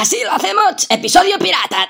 Así lo hacemos, episodio pirata.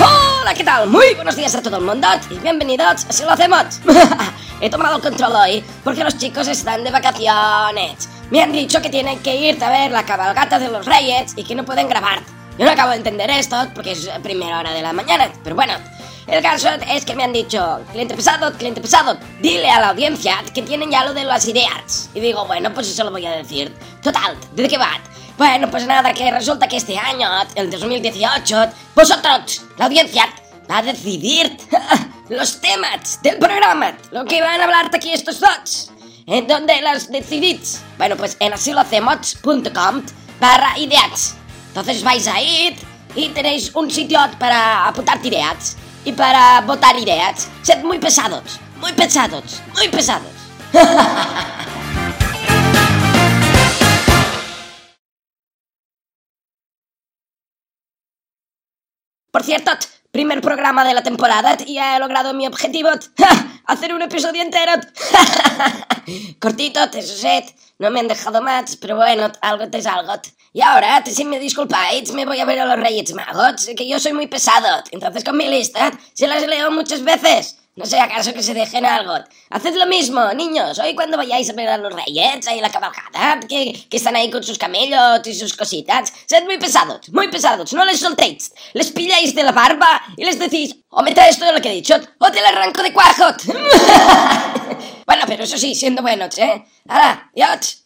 Hola, ¿qué tal? Muy buenos días a todo el mundo y bienvenidos, así lo hacemos. He tomado control hoy porque los chicos están de vacaciones. Me han dicho que tienen que ir a ver la cabalgata de los reyes y que no pueden grabar. Yo no acabo de entender esto porque es primera hora de la mañana, pero bueno. El caso es que me han dicho, cliente pesado, cliente pesado, dile a la audiencia que tienen ya lo de las ideas. Y digo, bueno, pues eso lo voy a decir. Total, ¿de qué va? Bueno, pues nada, que resulta que este año, el 2018, vosotros, la audiencia, va a decidir los temas del programa, lo que van a hablar aquí estos dos. ¿En dónde las decidís? Bueno, pues en asilohacemos.com barra ideas. Entonces vais a ir y tenéis un sitio para apuntar ideas y para votar ideas. Sed muy pesados, muy pesados, muy pesados. Por cierto, primer programa de la temporada y he logrado mi objetivo. ¡Ja! Hacer un episodio entero. Cortito, set. No me han dejado más, pero bueno, algo es algo. Y ahora, si me disculpáis, me voy a ver a los Reyes Magos, que yo soy muy pesado. Entonces con mi lista se las leo muchas veces. No sé acaso que se dejen algo. Haced lo mismo, niños. Hoy cuando vayáis a ver a los reyes, en la cabalgata, que, que están ahí con sus camellos y sus cositas, sed muy pesados, muy pesados. No les soltéis. Les pilláis de la barba y les decís, o meta esto de lo que he dicho, o te la arranco de cuajo. bueno, pero eso sí, siendo buenos, ¿eh? Ahora, yot.